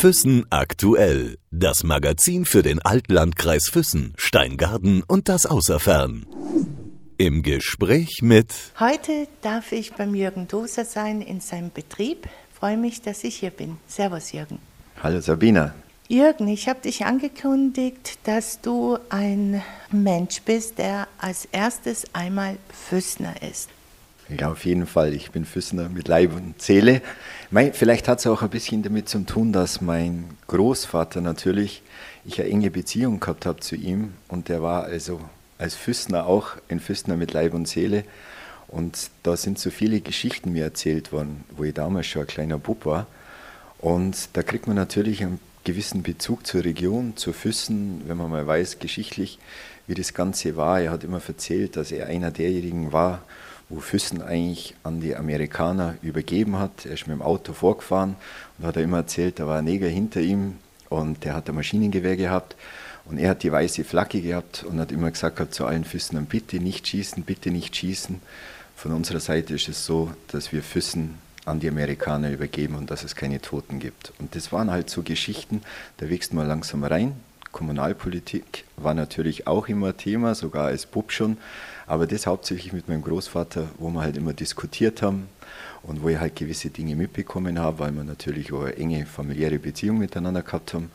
Füssen aktuell. Das Magazin für den Altlandkreis Füssen, Steingarten und das Außerfern. Im Gespräch mit. Heute darf ich beim Jürgen Doser sein in seinem Betrieb. Freue mich, dass ich hier bin. Servus, Jürgen. Hallo, Sabina. Jürgen, ich habe dich angekündigt, dass du ein Mensch bist, der als erstes einmal Füssner ist. Ja, auf jeden Fall. Ich bin Füssner mit Leib und Seele. vielleicht hat es auch ein bisschen damit zu tun, dass mein Großvater natürlich, ich eine enge Beziehung gehabt habe zu ihm und der war also als Füssner auch ein Füssner mit Leib und Seele. Und da sind so viele Geschichten mir erzählt worden, wo ich damals schon ein kleiner Bub war. Und da kriegt man natürlich einen gewissen Bezug zur Region, zu Füssen, wenn man mal weiß, geschichtlich, wie das Ganze war. Er hat immer erzählt, dass er einer derjenigen war, wo Füssen eigentlich an die Amerikaner übergeben hat. Er ist mit dem Auto vorgefahren und hat er immer erzählt, da war ein Neger hinter ihm und der hat ein Maschinengewehr gehabt und er hat die weiße Flagge gehabt und hat immer gesagt zu allen Füssen, bitte nicht schießen, bitte nicht schießen. Von unserer Seite ist es so, dass wir Füssen an die Amerikaner übergeben und dass es keine Toten gibt. Und das waren halt so Geschichten, da wächst man langsam rein. Kommunalpolitik war natürlich auch immer Thema, sogar als Bub schon. Aber das hauptsächlich mit meinem Großvater, wo wir halt immer diskutiert haben und wo ich halt gewisse Dinge mitbekommen habe, weil wir natürlich auch eine enge familiäre Beziehung miteinander gehabt haben.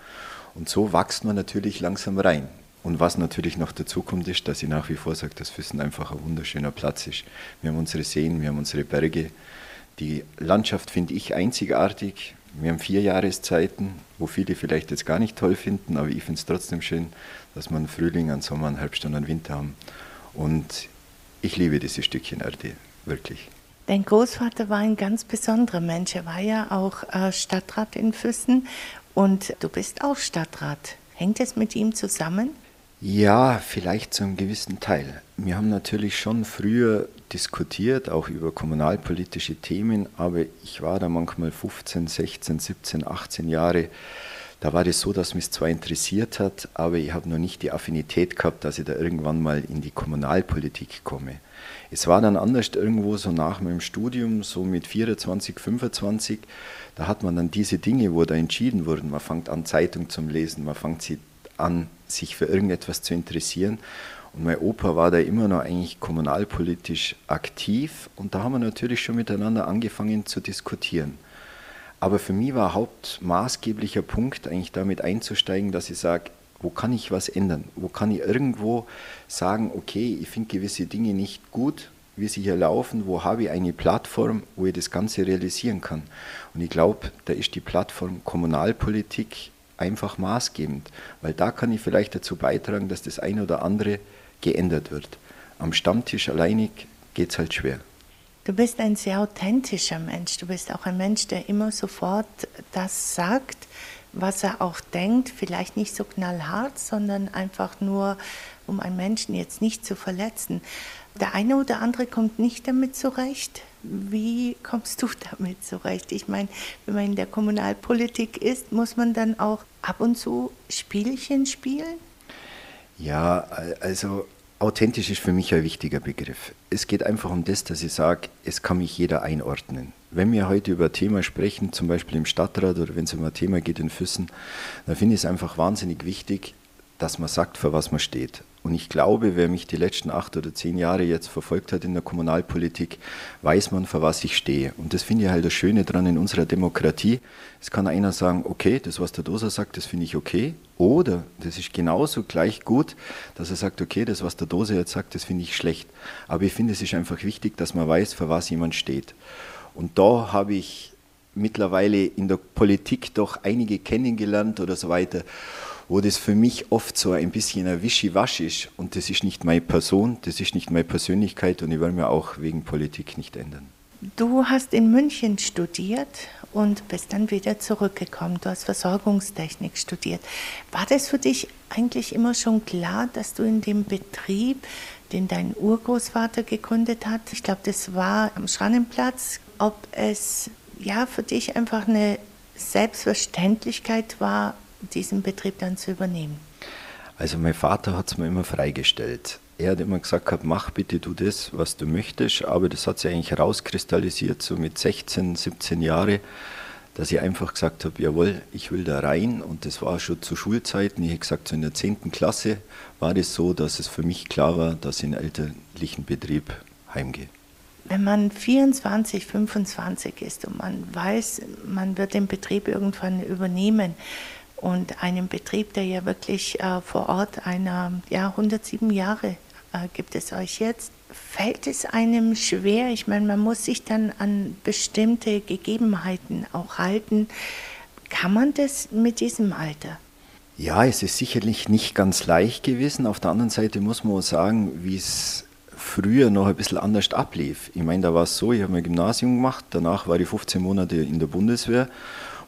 Und so wächst man natürlich langsam rein. Und was natürlich noch dazu kommt, ist, dass ich nach wie vor sage, dass Füssen einfach ein wunderschöner Platz ist. Wir haben unsere Seen, wir haben unsere Berge. Die Landschaft finde ich einzigartig. Wir haben vier Jahreszeiten, wo viele vielleicht jetzt gar nicht toll finden, aber ich finde es trotzdem schön, dass wir einen Frühling, einen Sommer, einen Herbst und einen Winter haben. Und ich liebe dieses Stückchen Erde, wirklich. Dein Großvater war ein ganz besonderer Mensch. Er war ja auch äh, Stadtrat in Füssen und du bist auch Stadtrat. Hängt es mit ihm zusammen? Ja, vielleicht zu einem gewissen Teil. Wir haben natürlich schon früher diskutiert, auch über kommunalpolitische Themen, aber ich war da manchmal 15, 16, 17, 18 Jahre da war das so, dass mich zwar interessiert hat, aber ich habe noch nicht die Affinität gehabt, dass ich da irgendwann mal in die Kommunalpolitik komme. Es war dann anders irgendwo so nach meinem Studium, so mit 24, 25, da hat man dann diese Dinge, wo da entschieden wurden. Man fängt an, Zeitung zu lesen, man fängt an, sich für irgendetwas zu interessieren. Und mein Opa war da immer noch eigentlich kommunalpolitisch aktiv und da haben wir natürlich schon miteinander angefangen zu diskutieren. Aber für mich war hauptmaßgeblicher Punkt eigentlich damit einzusteigen, dass ich sage, wo kann ich was ändern? Wo kann ich irgendwo sagen, okay, ich finde gewisse Dinge nicht gut, wie sie hier laufen, wo habe ich eine Plattform, wo ich das Ganze realisieren kann. Und ich glaube, da ist die Plattform Kommunalpolitik einfach maßgebend, weil da kann ich vielleicht dazu beitragen, dass das eine oder andere geändert wird. Am Stammtisch alleinig geht es halt schwer. Du bist ein sehr authentischer Mensch. Du bist auch ein Mensch, der immer sofort das sagt, was er auch denkt. Vielleicht nicht so knallhart, sondern einfach nur, um einen Menschen jetzt nicht zu verletzen. Der eine oder andere kommt nicht damit zurecht. Wie kommst du damit zurecht? Ich meine, wenn man in der Kommunalpolitik ist, muss man dann auch ab und zu Spielchen spielen? Ja, also Authentisch ist für mich ein wichtiger Begriff. Es geht einfach um das, dass ich sage, es kann mich jeder einordnen. Wenn wir heute über ein Thema sprechen, zum Beispiel im Stadtrat oder wenn es um ein Thema geht in Füssen, dann finde ich es einfach wahnsinnig wichtig, dass man sagt, für was man steht. Und ich glaube, wer mich die letzten acht oder zehn Jahre jetzt verfolgt hat in der Kommunalpolitik, weiß man, für was ich stehe. Und das finde ich halt das Schöne dran in unserer Demokratie. Es kann einer sagen, okay, das, was der Doser sagt, das finde ich okay. Oder das ist genauso gleich gut, dass er sagt, okay, das, was der Doser jetzt sagt, das finde ich schlecht. Aber ich finde, es ist einfach wichtig, dass man weiß, für was jemand steht. Und da habe ich mittlerweile in der Politik doch einige kennengelernt oder so weiter wo das für mich oft so ein bisschen ein Wischiwasch ist. Und das ist nicht meine Person, das ist nicht meine Persönlichkeit und ich will mir auch wegen Politik nicht ändern. Du hast in München studiert und bist dann wieder zurückgekommen. Du hast Versorgungstechnik studiert. War das für dich eigentlich immer schon klar, dass du in dem Betrieb, den dein Urgroßvater gegründet hat, ich glaube, das war am Schrannenplatz, ob es ja für dich einfach eine Selbstverständlichkeit war, diesen Betrieb dann zu übernehmen? Also mein Vater hat es mir immer freigestellt. Er hat immer gesagt, mach bitte du das, was du möchtest, aber das hat sich eigentlich herauskristallisiert, so mit 16, 17 Jahren, dass ich einfach gesagt habe, jawohl, ich will da rein. Und das war schon zu Schulzeiten. Ich habe gesagt, so in der 10. Klasse war das so, dass es für mich klar war, dass ich in einen elterlichen Betrieb heimgehe. Wenn man 24, 25 ist und man weiß, man wird den Betrieb irgendwann übernehmen und einen Betrieb, der ja wirklich äh, vor Ort einer, ja, 107 Jahre äh, gibt es euch jetzt, fällt es einem schwer? Ich meine, man muss sich dann an bestimmte Gegebenheiten auch halten. Kann man das mit diesem Alter? Ja, es ist sicherlich nicht ganz leicht gewesen. Auf der anderen Seite muss man auch sagen, wie es früher noch ein bisschen anders ablief. Ich meine, da war es so, ich habe mein Gymnasium gemacht, danach war ich 15 Monate in der Bundeswehr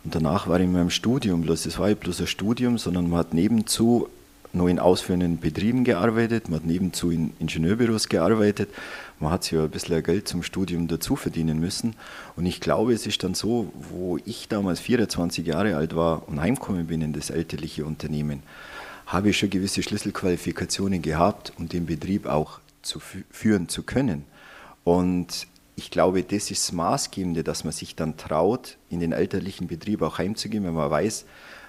und danach war ich in meinem Studium. Bloß, das war nicht bloß ein Studium, sondern man hat nebenzu noch in ausführenden Betrieben gearbeitet, man hat nebenzu in Ingenieurbüros gearbeitet, man hat sich ja ein bisschen Geld zum Studium dazu verdienen müssen. Und ich glaube, es ist dann so, wo ich damals 24 Jahre alt war und heimgekommen bin in das elterliche Unternehmen, habe ich schon gewisse Schlüsselqualifikationen gehabt, um den Betrieb auch zu führen zu können. Und ich glaube, das ist das Maßgebende, dass man sich dann traut, in den elterlichen Betrieb auch heimzugehen, wenn man weiß,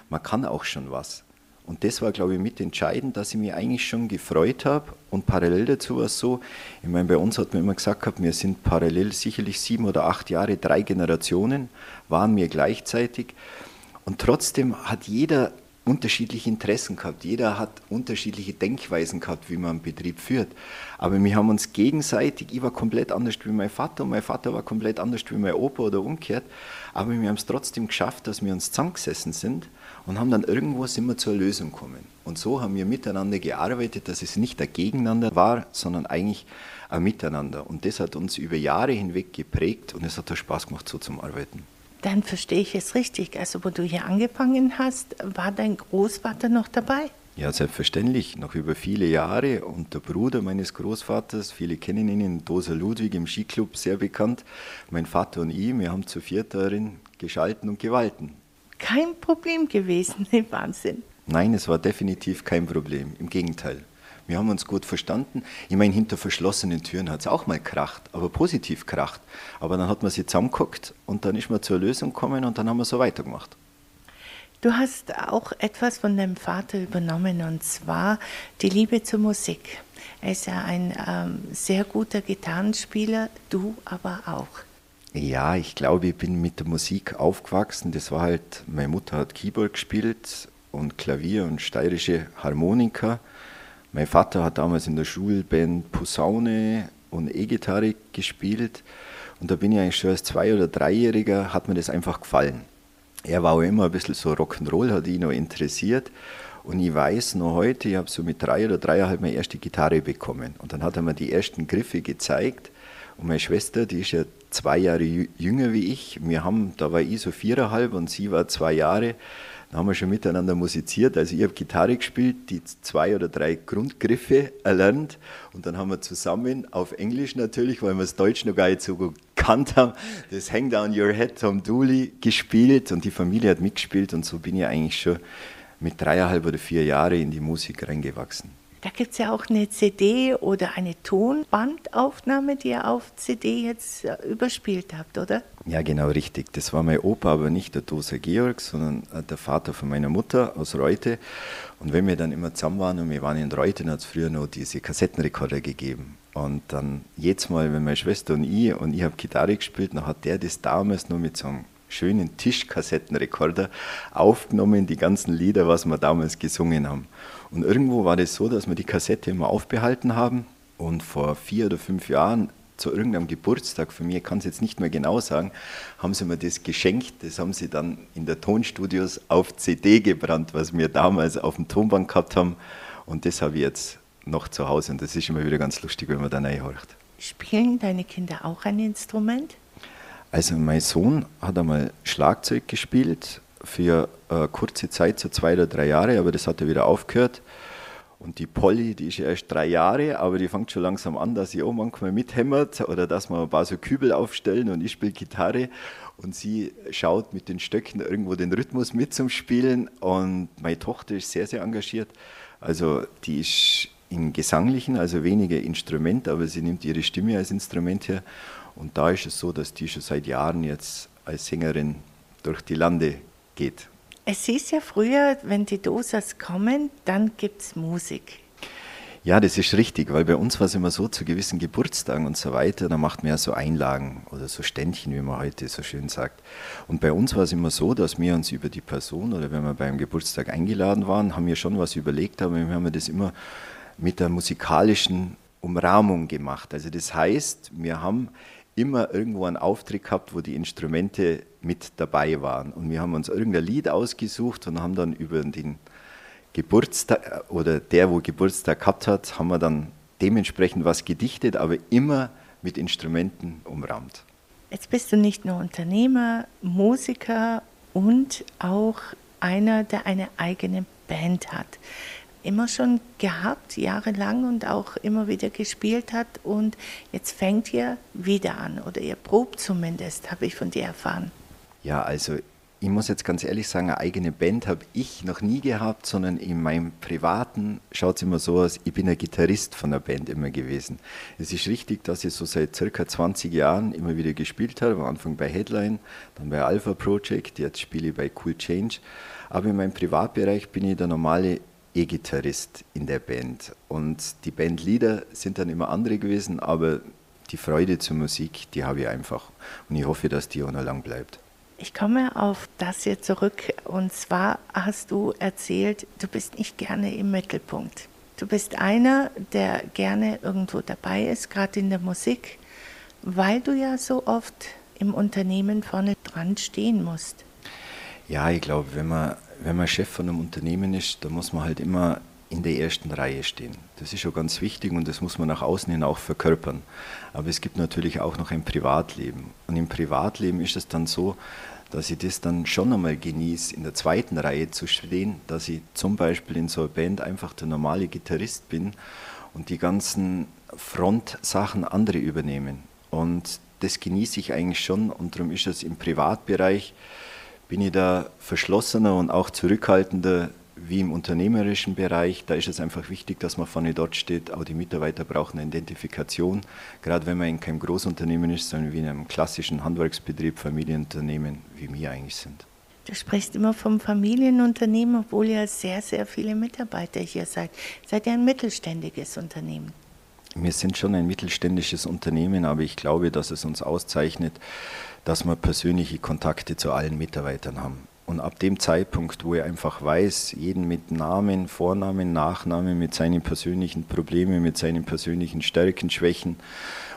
man kann auch schon was. Und das war, glaube ich, mit entscheidend, dass ich mich eigentlich schon gefreut habe. Und parallel dazu war es so, ich meine, bei uns hat man immer gesagt, gehabt, wir sind parallel sicherlich sieben oder acht Jahre, drei Generationen waren wir gleichzeitig. Und trotzdem hat jeder unterschiedliche Interessen gehabt. Jeder hat unterschiedliche Denkweisen gehabt, wie man einen Betrieb führt. Aber wir haben uns gegenseitig, ich war komplett anders wie mein Vater und mein Vater war komplett anders wie mein Opa oder umgekehrt. Aber wir haben es trotzdem geschafft, dass wir uns zusammengesessen sind und haben dann irgendwo sind wir zur Lösung gekommen. Und so haben wir miteinander gearbeitet, dass es nicht ein Gegeneinander war, sondern eigentlich ein Miteinander. Und das hat uns über Jahre hinweg geprägt und es hat auch Spaß gemacht, so zum Arbeiten. Dann verstehe ich es richtig. Also, wo du hier angefangen hast, war dein Großvater noch dabei? Ja, selbstverständlich, noch über viele Jahre. Und der Bruder meines Großvaters, viele kennen ihn, in Doser Ludwig im Skiclub, sehr bekannt. Mein Vater und ich, wir haben zu viert darin geschalten und gewalten kein Problem gewesen. Wahnsinn. Nein, es war definitiv kein Problem. Im Gegenteil. Wir haben uns gut verstanden. Ich meine, hinter verschlossenen Türen hat es auch mal kracht, aber positiv kracht. Aber dann hat man sie zusammengeguckt und dann ist man zur Lösung gekommen und dann haben wir so weitergemacht. Du hast auch etwas von deinem Vater übernommen und zwar die Liebe zur Musik. Er ist ja ein ähm, sehr guter Gitarrenspieler, du aber auch. Ja, ich glaube, ich bin mit der Musik aufgewachsen. Das war halt, meine Mutter hat Keyboard gespielt und Klavier und steirische Harmonika. Mein Vater hat damals in der Schulband Posaune und E-Gitarre gespielt. Und da bin ich eigentlich schon als Zwei- oder Dreijähriger, hat mir das einfach gefallen. Er war auch immer ein bisschen so Rock'n'Roll, hat ihn noch interessiert. Und ich weiß noch heute, ich habe so mit drei oder dreieinhalb meine erste Gitarre bekommen. Und dann hat er mir die ersten Griffe gezeigt. Und meine Schwester, die ist ja zwei Jahre jünger wie ich. Wir haben, da war ich so viereinhalb und sie war zwei Jahre. Da haben wir schon miteinander musiziert. Also ich habe Gitarre gespielt, die zwei oder drei Grundgriffe erlernt und dann haben wir zusammen auf Englisch natürlich, weil wir das Deutsch noch gar nicht so gut kannt haben, das Hang Down Your Head Tom Dooley gespielt und die Familie hat mitgespielt und so bin ich eigentlich schon mit dreieinhalb oder vier Jahren in die Musik reingewachsen. Da gibt es ja auch eine CD oder eine Tonbandaufnahme, die ihr auf CD jetzt äh, überspielt habt, oder? Ja, genau richtig. Das war mein Opa, aber nicht der Dose Georg, sondern äh, der Vater von meiner Mutter aus Reute. Und wenn wir dann immer zusammen waren und wir waren in Reute, dann hat es früher noch diese Kassettenrekorder gegeben. Und dann jedes Mal, wenn meine Schwester und ich und ich habe Gitarre gespielt, dann hat der das damals nur mit so einem schönen Tischkassettenrekorder aufgenommen, die ganzen Lieder, was wir damals gesungen haben. Und irgendwo war das so, dass wir die Kassette immer aufbehalten haben. Und vor vier oder fünf Jahren zu irgendeinem Geburtstag von mir, kann es jetzt nicht mehr genau sagen, haben sie mir das geschenkt. Das haben sie dann in der Tonstudios auf CD gebrannt, was wir damals auf dem Tonband gehabt haben. Und das habe ich jetzt noch zu Hause. Und das ist immer wieder ganz lustig, wenn man da reinhorcht. Spielen deine Kinder auch ein Instrument? Also mein Sohn hat einmal Schlagzeug gespielt für äh, kurze Zeit, so zwei oder drei Jahre, aber das hat er wieder aufgehört. Und die Polly, die ist erst drei Jahre, aber die fängt schon langsam an, dass sie auch manchmal mithämmert oder dass wir ein paar so Kübel aufstellen und ich spiele Gitarre und sie schaut mit den Stöcken irgendwo den Rhythmus mit zum Spielen. Und meine Tochter ist sehr, sehr engagiert. Also die ist im Gesanglichen, also weniger Instrument, aber sie nimmt ihre Stimme als Instrument her. Und da ist es so, dass die schon seit Jahren jetzt als Sängerin durch die Lande geht. Es hieß ja früher, wenn die Dosas kommen, dann gibt es Musik. Ja, das ist richtig, weil bei uns war es immer so, zu gewissen Geburtstagen und so weiter, da macht man ja so Einlagen oder so Ständchen, wie man heute so schön sagt. Und bei uns war es immer so, dass wir uns über die Person oder wenn wir beim Geburtstag eingeladen waren, haben wir schon was überlegt, aber wir haben das immer mit der musikalischen Umrahmung gemacht. Also das heißt, wir haben immer irgendwo einen Auftritt gehabt, wo die Instrumente mit dabei waren. Und wir haben uns irgendein Lied ausgesucht und haben dann über den Geburtstag oder der, wo Geburtstag gehabt hat, haben wir dann dementsprechend was gedichtet, aber immer mit Instrumenten umrahmt. Jetzt bist du nicht nur Unternehmer, Musiker und auch einer, der eine eigene Band hat. Immer schon gehabt, jahrelang und auch immer wieder gespielt hat und jetzt fängt ihr wieder an oder ihr probt zumindest, habe ich von dir erfahren. Ja, also ich muss jetzt ganz ehrlich sagen, eine eigene Band habe ich noch nie gehabt, sondern in meinem privaten schaut es immer so aus, ich bin ein Gitarrist von der Band immer gewesen. Es ist richtig, dass ich so seit circa 20 Jahren immer wieder gespielt habe, am Anfang bei Headline, dann bei Alpha Project, jetzt spiele ich bei Cool Change. Aber in meinem Privatbereich bin ich der normale E-Gitarrist in der Band. Und die Bandlieder sind dann immer andere gewesen, aber die Freude zur Musik, die habe ich einfach. Und ich hoffe, dass die auch noch lang bleibt. Ich komme auf das hier zurück und zwar hast du erzählt, du bist nicht gerne im Mittelpunkt. Du bist einer, der gerne irgendwo dabei ist, gerade in der Musik, weil du ja so oft im Unternehmen vorne dran stehen musst. Ja, ich glaube, wenn man, wenn man Chef von einem Unternehmen ist, dann muss man halt immer in der ersten Reihe stehen. Das ist schon ganz wichtig und das muss man nach außen hin auch verkörpern. Aber es gibt natürlich auch noch ein Privatleben. Und im Privatleben ist es dann so, dass ich das dann schon einmal genieße, in der zweiten Reihe zu stehen, dass ich zum Beispiel in so einer Band einfach der normale Gitarrist bin und die ganzen Frontsachen andere übernehmen. Und das genieße ich eigentlich schon und darum ist es im Privatbereich, bin ich da verschlossener und auch zurückhaltender wie im unternehmerischen Bereich, da ist es einfach wichtig, dass man vorne dort steht. Auch die Mitarbeiter brauchen eine Identifikation, gerade wenn man in keinem Großunternehmen ist, sondern wie in einem klassischen Handwerksbetrieb, Familienunternehmen, wie wir eigentlich sind. Du sprichst immer vom Familienunternehmen, obwohl ihr sehr, sehr viele Mitarbeiter hier seid. Seid ihr ein mittelständiges Unternehmen? Wir sind schon ein mittelständisches Unternehmen, aber ich glaube, dass es uns auszeichnet, dass wir persönliche Kontakte zu allen Mitarbeitern haben. Und ab dem Zeitpunkt, wo er einfach weiß, jeden mit Namen, Vornamen, Nachnamen, mit seinen persönlichen Problemen, mit seinen persönlichen Stärken, Schwächen.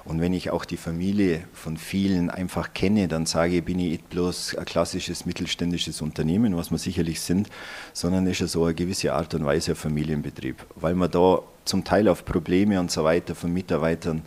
Und wenn ich auch die Familie von vielen einfach kenne, dann sage ich, bin ich nicht bloß ein klassisches mittelständisches Unternehmen, was wir sicherlich sind, sondern ist ja so eine gewisse Art und Weise ein Familienbetrieb, weil man da zum Teil auf Probleme und so weiter von Mitarbeitern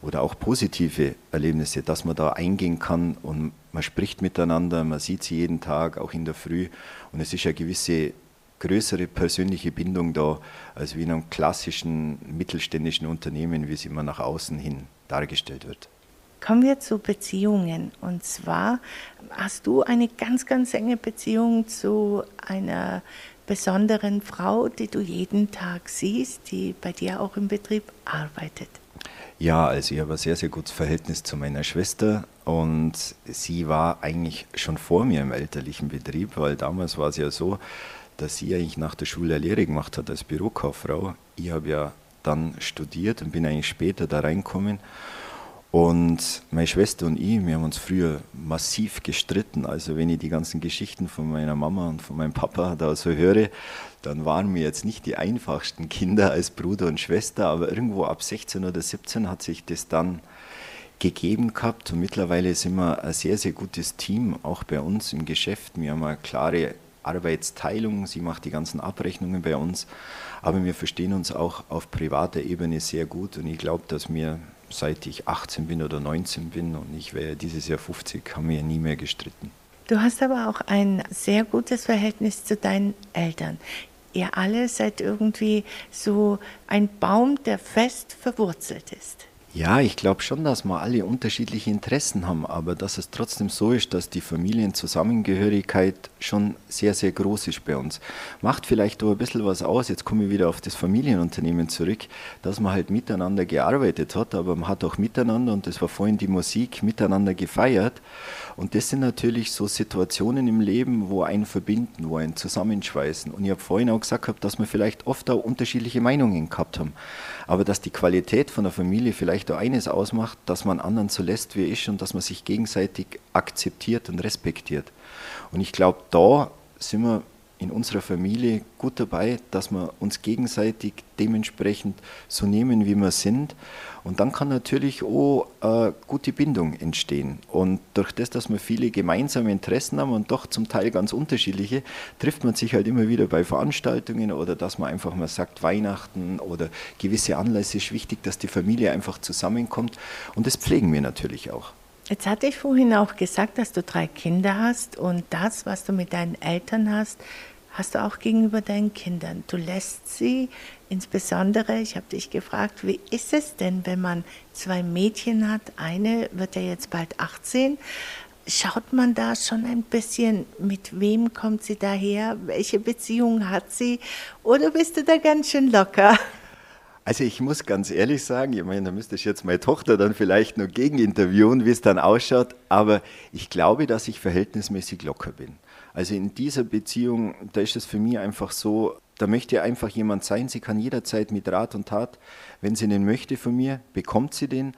oder auch positive Erlebnisse, dass man da eingehen kann und man spricht miteinander, man sieht sie jeden Tag, auch in der Früh. Und es ist eine gewisse größere persönliche Bindung da, als wie in einem klassischen mittelständischen Unternehmen, wie es immer nach außen hin dargestellt wird. Kommen wir zu Beziehungen. Und zwar hast du eine ganz, ganz enge Beziehung zu einer besonderen Frau, die du jeden Tag siehst, die bei dir auch im Betrieb arbeitet. Ja, also ich habe ein sehr, sehr gutes Verhältnis zu meiner Schwester und sie war eigentlich schon vor mir im elterlichen Betrieb, weil damals war es ja so, dass sie eigentlich nach der Schule eine Lehre gemacht hat als Bürokauffrau. Ich habe ja dann studiert und bin eigentlich später da reinkommen und meine Schwester und ich, wir haben uns früher massiv gestritten. Also wenn ich die ganzen Geschichten von meiner Mama und von meinem Papa da so höre, dann waren wir jetzt nicht die einfachsten Kinder als Bruder und Schwester, aber irgendwo ab 16 oder 17 hat sich das dann gegeben gehabt und mittlerweile sind wir ein sehr, sehr gutes Team, auch bei uns im Geschäft. Wir haben eine klare Arbeitsteilung, sie macht die ganzen Abrechnungen bei uns, aber wir verstehen uns auch auf privater Ebene sehr gut und ich glaube, dass wir seit ich 18 bin oder 19 bin und ich wäre dieses Jahr 50, haben wir nie mehr gestritten. Du hast aber auch ein sehr gutes Verhältnis zu deinen Eltern. Ihr alle seid irgendwie so ein Baum, der fest verwurzelt ist. Ja, ich glaube schon, dass wir alle unterschiedliche Interessen haben, aber dass es trotzdem so ist, dass die Familienzusammengehörigkeit schon sehr, sehr groß ist bei uns. Macht vielleicht auch ein bisschen was aus, jetzt komme ich wieder auf das Familienunternehmen zurück, dass man halt miteinander gearbeitet hat, aber man hat auch miteinander, und das war vorhin die Musik, miteinander gefeiert. Und das sind natürlich so Situationen im Leben, wo einen verbinden, wo einen zusammenschweißen. Und ich habe vorhin auch gesagt, dass wir vielleicht oft auch unterschiedliche Meinungen gehabt haben. Aber dass die Qualität von der Familie vielleicht auch eines ausmacht, dass man anderen so lässt, wie er ist und dass man sich gegenseitig akzeptiert und respektiert. Und ich glaube, da sind wir in unserer Familie gut dabei, dass wir uns gegenseitig dementsprechend so nehmen, wie wir sind. Und dann kann natürlich auch eine gute Bindung entstehen. Und durch das, dass wir viele gemeinsame Interessen haben und doch zum Teil ganz unterschiedliche, trifft man sich halt immer wieder bei Veranstaltungen oder dass man einfach mal sagt, Weihnachten oder gewisse Anlässe ist wichtig, dass die Familie einfach zusammenkommt. Und das pflegen wir natürlich auch. Jetzt hatte ich vorhin auch gesagt, dass du drei Kinder hast und das, was du mit deinen Eltern hast, hast du auch gegenüber deinen Kindern. Du lässt sie, insbesondere, ich habe dich gefragt, wie ist es denn, wenn man zwei Mädchen hat? Eine wird ja jetzt bald 18. Schaut man da schon ein bisschen, mit wem kommt sie daher? Welche Beziehung hat sie? Oder bist du da ganz schön locker? Also ich muss ganz ehrlich sagen, ich meine, da müsste ich jetzt meine Tochter dann vielleicht noch gegen interviewen, wie es dann ausschaut, aber ich glaube, dass ich verhältnismäßig locker bin. Also in dieser Beziehung, da ist es für mich einfach so, da möchte einfach jemand sein, sie kann jederzeit mit Rat und Tat, wenn sie den möchte von mir, bekommt sie den.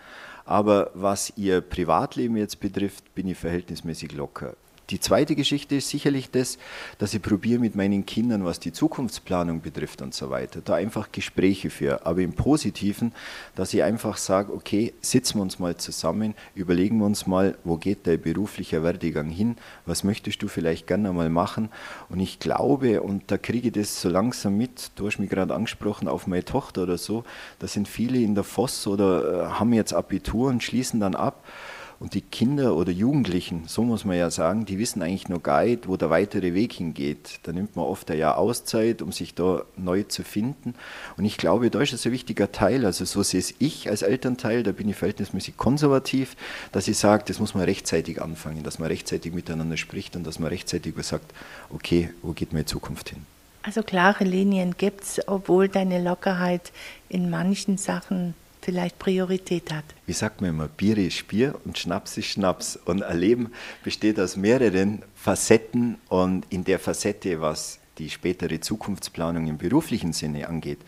Aber was ihr Privatleben jetzt betrifft, bin ich verhältnismäßig locker. Die zweite Geschichte ist sicherlich das, dass ich probiere mit meinen Kindern, was die Zukunftsplanung betrifft und so weiter, da einfach Gespräche führe. Aber im Positiven, dass ich einfach sage, okay, sitzen wir uns mal zusammen, überlegen wir uns mal, wo geht dein beruflicher Werdegang hin, was möchtest du vielleicht gerne mal machen. Und ich glaube, und da kriege ich das so langsam mit, du hast mich gerade angesprochen, auf meine Tochter oder so, da sind viele in der Voss oder äh, haben jetzt Abitur und schließen dann ab. Und die Kinder oder Jugendlichen, so muss man ja sagen, die wissen eigentlich gar nicht, wo der weitere Weg hingeht. Da nimmt man oft ein Jahr Auszeit, um sich da neu zu finden. Und ich glaube, da ist es ein wichtiger Teil. Also so sehe es ich als Elternteil, da bin ich verhältnismäßig konservativ, dass ich sage, das muss man rechtzeitig anfangen, dass man rechtzeitig miteinander spricht und dass man rechtzeitig sagt, okay, wo geht meine Zukunft hin? Also klare Linien gibt es, obwohl deine Lockerheit in manchen Sachen vielleicht Priorität hat. Wie sagt man immer, Bier ist Bier und Schnaps ist Schnaps. Und ein Leben besteht aus mehreren Facetten und in der Facette, was die spätere Zukunftsplanung im beruflichen Sinne angeht,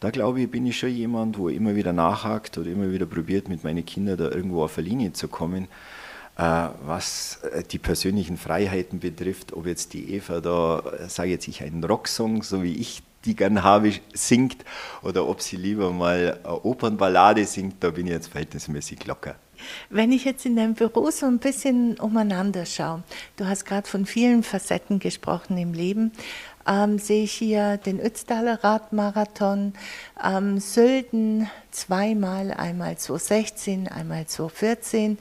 da glaube ich, bin ich schon jemand, wo immer wieder nachhakt oder immer wieder probiert, mit meinen Kindern da irgendwo auf eine Linie zu kommen. Äh, was äh, die persönlichen Freiheiten betrifft, ob jetzt die Eva da, äh, sage jetzt ich, einen Rocksong, so wie ich die gern habe, singt oder ob sie lieber mal eine Opernballade singt, da bin ich jetzt verhältnismäßig locker. Wenn ich jetzt in deinem Büro so ein bisschen umeinander schaue, du hast gerade von vielen Facetten gesprochen im Leben, ähm, sehe ich hier den Ötztaler Radmarathon, ähm, Sölden zweimal, einmal 2016, einmal 2014.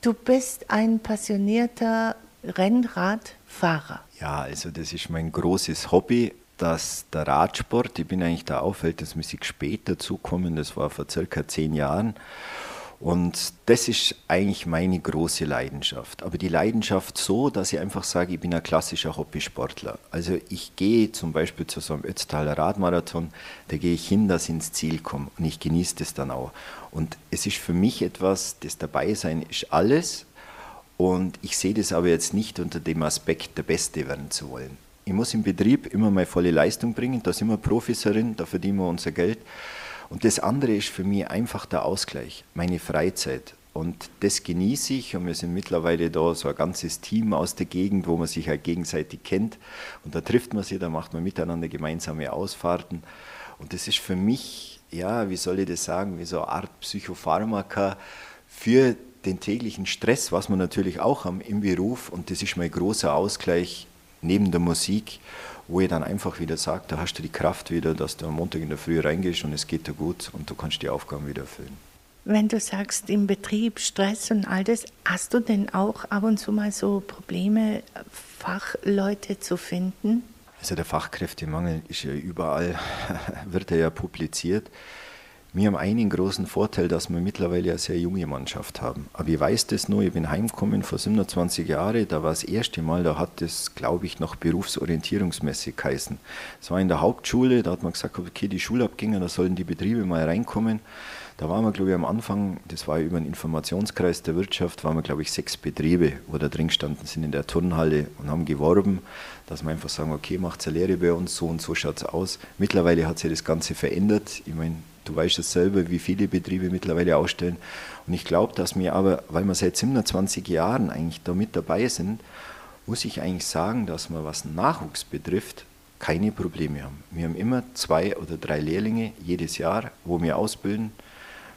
Du bist ein passionierter Rennradfahrer. Ja, also das ist mein großes Hobby dass der Radsport, ich bin eigentlich da auch verhältnismäßig spät dazugekommen, das war vor circa zehn Jahren. Und das ist eigentlich meine große Leidenschaft. Aber die Leidenschaft so, dass ich einfach sage, ich bin ein klassischer Hobbysportler. Also ich gehe zum Beispiel zu so einem Ötztaler Radmarathon, da gehe ich hin, dass ich ins Ziel komme und ich genieße das dann auch. Und es ist für mich etwas, das Dabeisein ist alles. Und ich sehe das aber jetzt nicht unter dem Aspekt, der Beste werden zu wollen ich muss im Betrieb immer meine volle Leistung bringen, da sind wir Profis da verdienen wir unser Geld. Und das andere ist für mich einfach der Ausgleich, meine Freizeit. Und das genieße ich und wir sind mittlerweile da so ein ganzes Team aus der Gegend, wo man sich halt gegenseitig kennt. Und da trifft man sich, da macht man miteinander gemeinsame Ausfahrten. Und das ist für mich, ja, wie soll ich das sagen, wie so eine Art Psychopharmaka für den täglichen Stress, was wir natürlich auch haben im Beruf. Und das ist mein großer Ausgleich neben der Musik, wo ich dann einfach wieder sage, da hast du die Kraft wieder, dass du am Montag in der Früh reingehst und es geht dir gut und du kannst die Aufgaben wieder erfüllen. Wenn du sagst, im Betrieb Stress und all das, hast du denn auch ab und zu mal so Probleme, Fachleute zu finden? Also der Fachkräftemangel ist ja überall, wird er ja publiziert. Wir haben einen großen Vorteil, dass wir mittlerweile eine sehr junge Mannschaft haben. Aber ich weiß das nur, ich bin heimgekommen vor 27 Jahren, da war das erste Mal, da hat das, glaube ich, noch berufsorientierungsmäßig geheißen. Es war in der Hauptschule, da hat man gesagt, okay, die Schulabgänger, da sollen die Betriebe mal reinkommen. Da waren wir, glaube ich, am Anfang, das war über den Informationskreis der Wirtschaft, waren wir, glaube ich, sechs Betriebe, wo da drin gestanden sind in der Turnhalle und haben geworben, dass wir einfach sagen, okay, macht eine Lehre bei uns, so und so schaut es aus. Mittlerweile hat sich das Ganze verändert. Ich meine, du weißt es selber, wie viele Betriebe mittlerweile ausstellen. Und ich glaube, dass wir aber, weil wir seit 27 Jahren eigentlich da mit dabei sind, muss ich eigentlich sagen, dass wir, was Nachwuchs betrifft, keine Probleme haben. Wir haben immer zwei oder drei Lehrlinge jedes Jahr, wo wir ausbilden.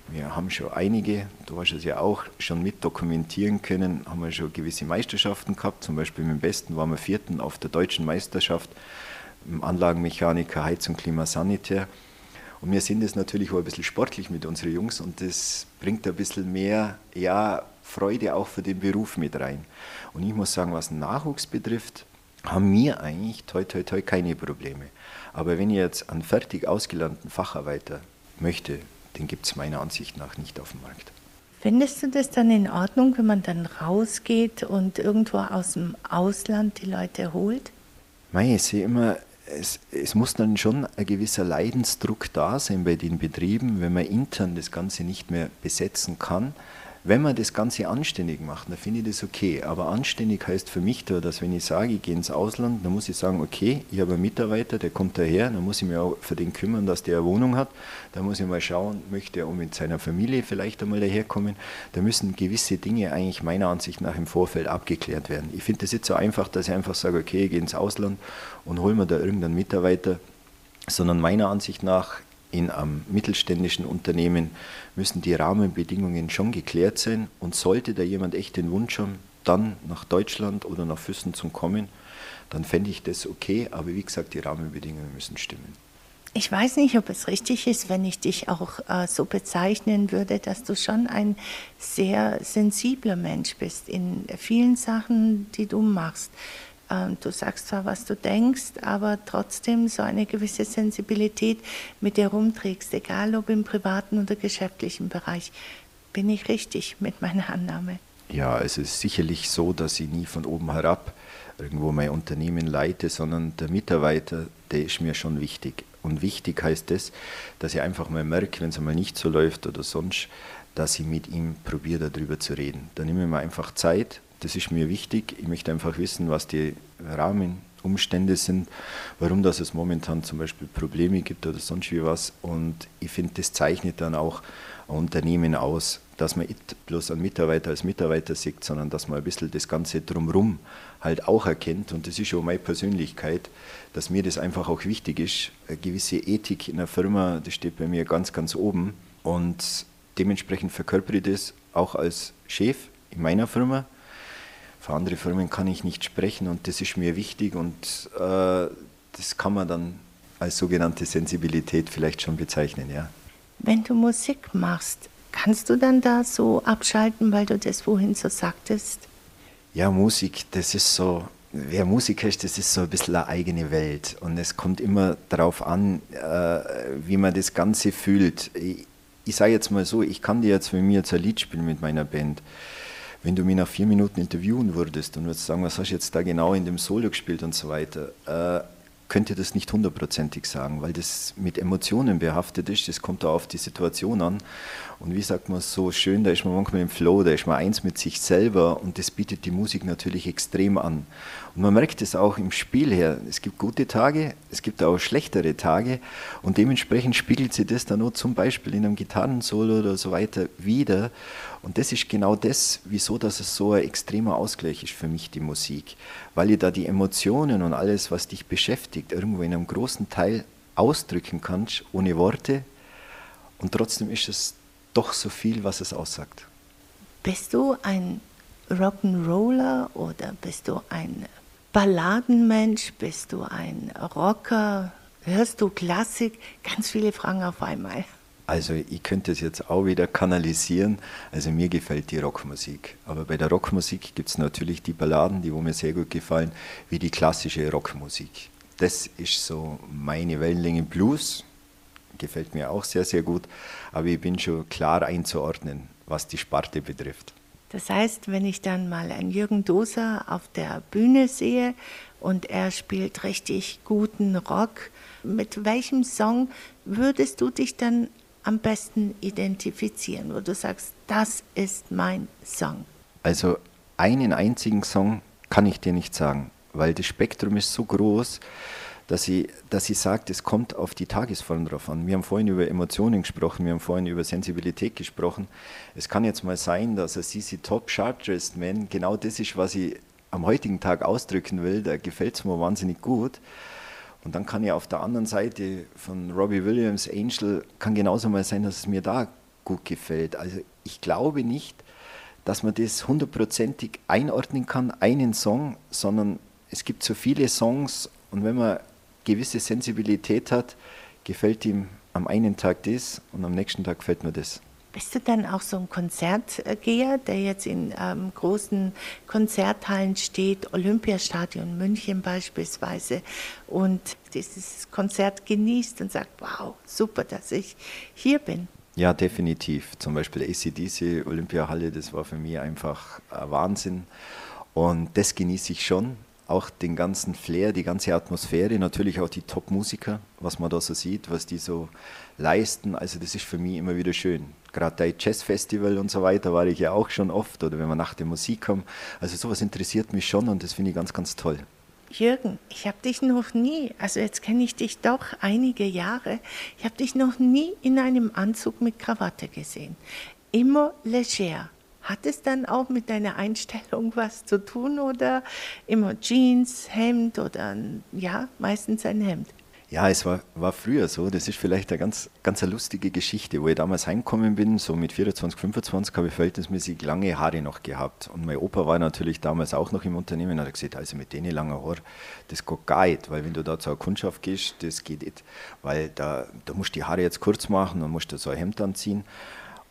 Wir haben schon einige, du hast es ja auch schon mit dokumentieren können, haben wir schon gewisse Meisterschaften gehabt. Zum Beispiel mit dem Besten waren wir Vierten auf der deutschen Meisterschaft im Anlagenmechaniker, Heizung, Klima, Sanitär. Und wir sind es natürlich auch ein bisschen sportlich mit unseren Jungs und das bringt ein bisschen mehr ja, Freude auch für den Beruf mit rein. Und ich muss sagen, was Nachwuchs betrifft, haben wir eigentlich toi toi toi keine Probleme. Aber wenn ich jetzt einen fertig ausgelernten Facharbeiter möchte, den gibt es meiner Ansicht nach nicht auf dem Markt. Findest du das dann in Ordnung, wenn man dann rausgeht und irgendwo aus dem Ausland die Leute holt? Mei, ich sehe immer, es, es, muss dann schon ein gewisser Leidensdruck da sein bei den Betrieben, wenn man intern das Ganze nicht mehr besetzen kann. Wenn man das Ganze anständig macht, dann finde ich das okay. Aber anständig heißt für mich da, dass wenn ich sage, ich gehe ins Ausland, dann muss ich sagen, okay, ich habe einen Mitarbeiter, der kommt daher, dann muss ich mich auch für den kümmern, dass der eine Wohnung hat. Da muss ich mal schauen, möchte er mit seiner Familie vielleicht einmal daherkommen. Da müssen gewisse Dinge eigentlich meiner Ansicht nach im Vorfeld abgeklärt werden. Ich finde das jetzt so einfach, dass ich einfach sage, okay, ich gehe ins Ausland und hole mir da irgendeinen Mitarbeiter, sondern meiner Ansicht nach in einem mittelständischen Unternehmen müssen die Rahmenbedingungen schon geklärt sein. Und sollte da jemand echt den Wunsch haben, dann nach Deutschland oder nach Füssen zu kommen, dann fände ich das okay. Aber wie gesagt, die Rahmenbedingungen müssen stimmen. Ich weiß nicht, ob es richtig ist, wenn ich dich auch äh, so bezeichnen würde, dass du schon ein sehr sensibler Mensch bist in vielen Sachen, die du machst. Ähm, du sagst zwar, was du denkst, aber trotzdem so eine gewisse Sensibilität mit dir rumträgst, egal ob im privaten oder geschäftlichen Bereich. Bin ich richtig mit meiner Annahme? Ja, es ist sicherlich so, dass ich nie von oben herab irgendwo mein Unternehmen leite, sondern der Mitarbeiter, der ist mir schon wichtig. Und wichtig heißt das, dass ich einfach mal merke, wenn es einmal nicht so läuft oder sonst, dass ich mit ihm probiere, darüber zu reden. Da nehme ich mir einfach Zeit das ist mir wichtig. Ich möchte einfach wissen, was die Rahmenumstände sind, warum das es momentan zum Beispiel Probleme gibt oder sonst wie was. Und ich finde, das zeichnet dann auch ein Unternehmen aus, dass man nicht bloß einen Mitarbeiter als Mitarbeiter sieht, sondern dass man ein bisschen das Ganze drumherum halt auch erkennt. Und das ist schon meine Persönlichkeit, dass mir das einfach auch wichtig ist. Eine gewisse Ethik in der Firma, das steht bei mir ganz, ganz oben. Und dementsprechend verkörpere ich das auch als Chef in meiner Firma für andere Firmen kann ich nicht sprechen und das ist mir wichtig und äh, das kann man dann als sogenannte Sensibilität vielleicht schon bezeichnen, ja. Wenn du Musik machst, kannst du dann da so abschalten, weil du das vorhin so sagtest? Ja, Musik, das ist so, wer Musiker ist, das ist so ein bisschen eine eigene Welt und es kommt immer darauf an, äh, wie man das Ganze fühlt. Ich, ich sage jetzt mal so, ich kann dir jetzt, wenn wir jetzt ein Lied spielen mit meiner Band, wenn du mich nach vier Minuten interviewen würdest und würdest sagen, was hast du jetzt da genau in dem Solo gespielt und so weiter, äh, könnte das nicht hundertprozentig sagen, weil das mit Emotionen behaftet ist. Das kommt da auf die Situation an. Und wie sagt man so schön, da ist man manchmal im Flow, da ist man eins mit sich selber und das bietet die Musik natürlich extrem an. Und man merkt es auch im Spiel her. Es gibt gute Tage, es gibt auch schlechtere Tage und dementsprechend spiegelt sich das dann auch zum Beispiel in einem Gitarrensolo oder so weiter wieder. Und das ist genau das, wieso dass es so ein extremer Ausgleich ist für mich, die Musik. Weil ihr da die Emotionen und alles, was dich beschäftigt, irgendwo in einem großen Teil ausdrücken kannst, ohne Worte. Und trotzdem ist es doch so viel, was es aussagt. Bist du ein Rock'n'Roller oder bist du ein Balladenmensch? Bist du ein Rocker? Hörst du Klassik? Ganz viele Fragen auf einmal. Also ich könnte es jetzt auch wieder kanalisieren. Also mir gefällt die Rockmusik. Aber bei der Rockmusik gibt es natürlich die Balladen, die wo mir sehr gut gefallen, wie die klassische Rockmusik. Das ist so meine Wellenlänge. Blues gefällt mir auch sehr, sehr gut. Aber ich bin schon klar einzuordnen, was die Sparte betrifft. Das heißt, wenn ich dann mal einen Jürgen Doser auf der Bühne sehe und er spielt richtig guten Rock, mit welchem Song würdest du dich dann am besten identifizieren, wo du sagst, das ist mein Song? Also einen einzigen Song kann ich dir nicht sagen, weil das Spektrum ist so groß, dass sie, dass sagt, es kommt auf die Tagesform drauf an. Wir haben vorhin über Emotionen gesprochen, wir haben vorhin über Sensibilität gesprochen. Es kann jetzt mal sein, dass ein CC Top Sharp Dressed Man genau das ist, was ich am heutigen Tag ausdrücken will. Da gefällt es mir wahnsinnig gut. Und dann kann ja auf der anderen Seite von Robbie Williams, Angel, kann genauso mal sein, dass es mir da gut gefällt. Also ich glaube nicht, dass man das hundertprozentig einordnen kann, einen Song, sondern es gibt so viele Songs und wenn man gewisse Sensibilität hat, gefällt ihm am einen Tag das und am nächsten Tag gefällt mir das. Bist du dann auch so ein Konzertgeher, der jetzt in ähm, großen Konzerthallen steht, Olympiastadion München beispielsweise, und dieses Konzert genießt und sagt, wow, super, dass ich hier bin? Ja, definitiv. Zum Beispiel ACDC, Olympiahalle, das war für mich einfach ein Wahnsinn. Und das genieße ich schon auch den ganzen Flair, die ganze Atmosphäre, natürlich auch die Top-Musiker, was man da so sieht, was die so leisten. Also das ist für mich immer wieder schön. Gerade bei Jazz-Festival und so weiter war ich ja auch schon oft oder wenn man nach der Musik kommt. Also sowas interessiert mich schon und das finde ich ganz, ganz toll. Jürgen, ich habe dich noch nie, also jetzt kenne ich dich doch einige Jahre, ich habe dich noch nie in einem Anzug mit Krawatte gesehen. Immer leger. Hat es dann auch mit deiner Einstellung was zu tun oder immer Jeans, Hemd oder ja, meistens ein Hemd? Ja, es war, war früher so. Das ist vielleicht eine ganz, ganz eine lustige Geschichte. Wo ich damals heimgekommen bin, so mit 24, 25, habe ich verhältnismäßig lange Haare noch gehabt. Und mein Opa war natürlich damals auch noch im Unternehmen und hat gesagt, also mit denen langen Haaren, das geht gar nicht. Weil wenn du da zur Kundschaft gehst, das geht nicht. Weil da, da musst du die Haare jetzt kurz machen und musst du so ein Hemd anziehen.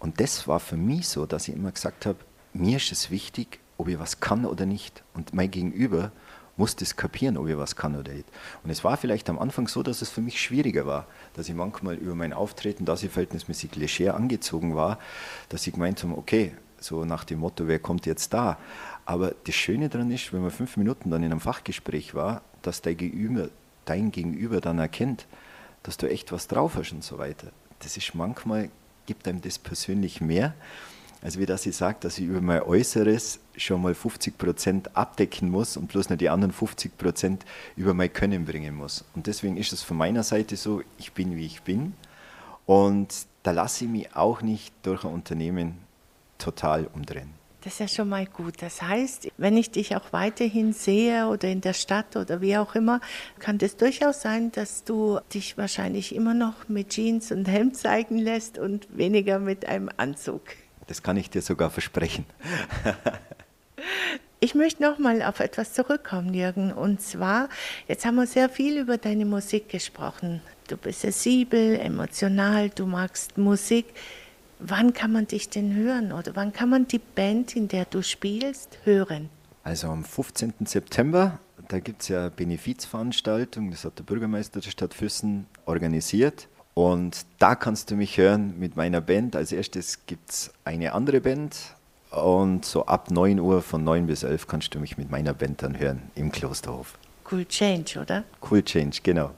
Und das war für mich so, dass ich immer gesagt habe, mir ist es wichtig, ob ich was kann oder nicht. Und mein Gegenüber muss das kapieren, ob ich was kann oder nicht. Und es war vielleicht am Anfang so, dass es für mich schwieriger war, dass ich manchmal über mein Auftreten, dass ich verhältnismäßig leger angezogen war, dass ich gemeint habe, okay, so nach dem Motto, wer kommt jetzt da? Aber das Schöne daran ist, wenn man fünf Minuten dann in einem Fachgespräch war, dass dein Gegenüber, dein Gegenüber dann erkennt, dass du echt was drauf hast und so weiter. Das ist manchmal gibt einem das persönlich mehr, als wie dass ich sage, dass ich über mein Äußeres schon mal 50 Prozent abdecken muss und bloß nicht die anderen 50 Prozent über mein Können bringen muss. Und deswegen ist es von meiner Seite so, ich bin wie ich bin und da lasse ich mich auch nicht durch ein Unternehmen total umdrehen. Das ist ja schon mal gut. Das heißt, wenn ich dich auch weiterhin sehe oder in der Stadt oder wie auch immer, kann es durchaus sein, dass du dich wahrscheinlich immer noch mit Jeans und Hemd zeigen lässt und weniger mit einem Anzug. Das kann ich dir sogar versprechen. Ich möchte noch mal auf etwas zurückkommen, Jürgen. Und zwar, jetzt haben wir sehr viel über deine Musik gesprochen. Du bist sensibel, emotional, du magst Musik. Wann kann man dich denn hören oder wann kann man die Band, in der du spielst, hören? Also am 15. September, da gibt es ja eine Benefizveranstaltung, das hat der Bürgermeister der Stadt Füssen organisiert. Und da kannst du mich hören mit meiner Band. Als erstes gibt es eine andere Band. Und so ab 9 Uhr, von 9 bis 11, kannst du mich mit meiner Band dann hören im Klosterhof. Cool Change, oder? Cool Change, genau.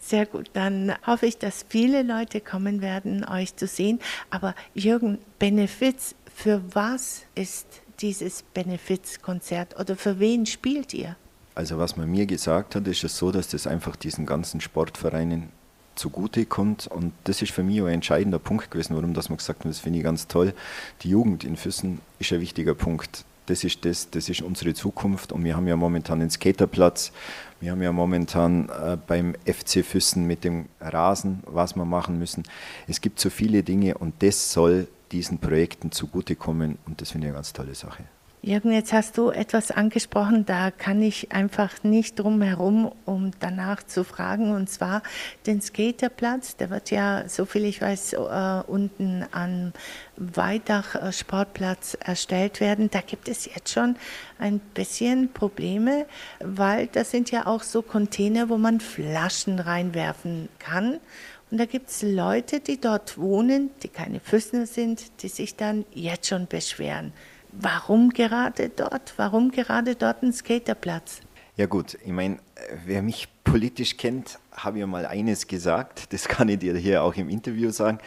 Sehr gut, dann hoffe ich, dass viele Leute kommen werden, euch zu sehen. Aber Jürgen, Benefits, für was ist dieses Benefizkonzert oder für wen spielt ihr? Also was man mir gesagt hat, ist es so, dass das einfach diesen ganzen Sportvereinen zugute kommt. Und das ist für mich ein entscheidender Punkt gewesen, warum das man gesagt hat, das finde ich ganz toll. Die Jugend in Füssen ist ein wichtiger Punkt das ist das, das ist unsere Zukunft. Und wir haben ja momentan den Skaterplatz, wir haben ja momentan äh, beim FC Füssen mit dem Rasen, was wir machen müssen. Es gibt so viele Dinge und das soll diesen Projekten zugutekommen und das finde ich eine ganz tolle Sache. Jürgen, jetzt hast du etwas angesprochen, da kann ich einfach nicht drum herum, um danach zu fragen, und zwar den Skaterplatz, der wird ja, soviel ich weiß, uh, unten am Weidach äh, Sportplatz erstellt werden. Da gibt es jetzt schon ein bisschen Probleme, weil das sind ja auch so Container, wo man Flaschen reinwerfen kann Und da gibt es Leute, die dort wohnen, die keine Füßner sind, die sich dann jetzt schon beschweren. Warum gerade dort? Warum gerade dort ein Skaterplatz? Ja gut, ich meine, wer mich politisch kennt, habe ich mal eines gesagt, das kann ich dir hier auch im Interview sagen.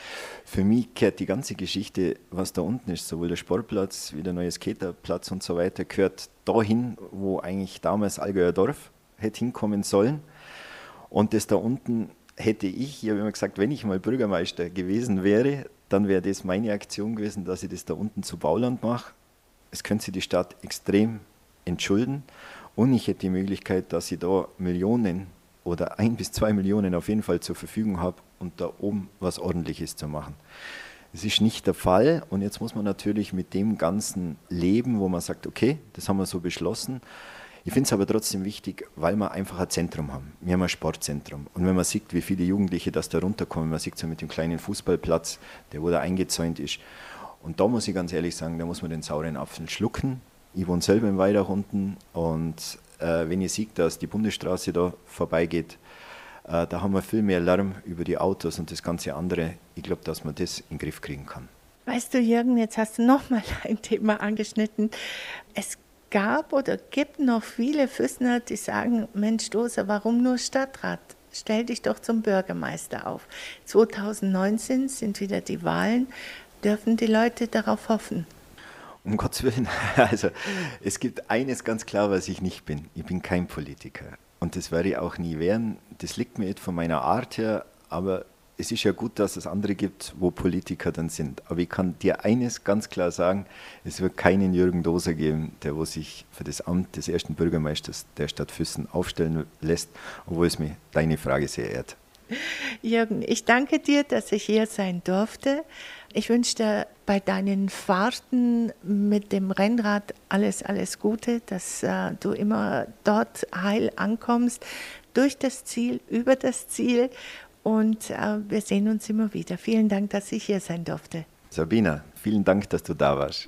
Für mich gehört die ganze Geschichte, was da unten ist, sowohl der Sportplatz wie der neue Skaterplatz und so weiter, gehört dahin, wo eigentlich damals Allgäuer Dorf hätte hinkommen sollen. Und das da unten hätte ich, ich habe immer gesagt, wenn ich mal Bürgermeister gewesen wäre, dann wäre das meine Aktion gewesen, dass ich das da unten zu Bauland mache. Es könnte die Stadt extrem entschulden und ich hätte die Möglichkeit, dass ich da Millionen oder ein bis zwei Millionen auf jeden Fall zur Verfügung habe und da oben was Ordentliches zu machen. Es ist nicht der Fall und jetzt muss man natürlich mit dem Ganzen leben, wo man sagt, okay, das haben wir so beschlossen. Ich finde es aber trotzdem wichtig, weil wir einfach ein Zentrum haben. Wir haben ein Sportzentrum. Und wenn man sieht, wie viele Jugendliche das da runterkommen, man sieht es ja mit dem kleinen Fußballplatz, der wo da eingezäunt ist. Und da muss ich ganz ehrlich sagen, da muss man den sauren Apfel schlucken. Ich wohne selber im Weidach unten und äh, wenn ihr seht, dass die Bundesstraße da vorbeigeht, äh, da haben wir viel mehr Lärm über die Autos und das ganze andere. Ich glaube, dass man das in den Griff kriegen kann. Weißt du, Jürgen, jetzt hast du nochmal ein Thema angeschnitten. Es gab oder gibt noch viele Füßner, die sagen, Mensch, Dose, warum nur Stadtrat? Stell dich doch zum Bürgermeister auf. 2019 sind wieder die Wahlen. Dürfen die Leute darauf hoffen? Um Gottes Willen, also es gibt eines ganz klar, was ich nicht bin. Ich bin kein Politiker. Und das werde ich auch nie werden. Das liegt mir nicht von meiner Art her, aber es ist ja gut, dass es andere gibt, wo Politiker dann sind. Aber ich kann dir eines ganz klar sagen, es wird keinen Jürgen Doser geben, der wo sich für das Amt des ersten Bürgermeisters der Stadt Füssen aufstellen lässt, obwohl es mir deine Frage sehr ehrt. Jürgen, ich danke dir, dass ich hier sein durfte. Ich wünsche dir bei deinen Fahrten mit dem Rennrad alles, alles Gute, dass äh, du immer dort heil ankommst, durch das Ziel, über das Ziel. Und äh, wir sehen uns immer wieder. Vielen Dank, dass ich hier sein durfte. Sabina, vielen Dank, dass du da warst.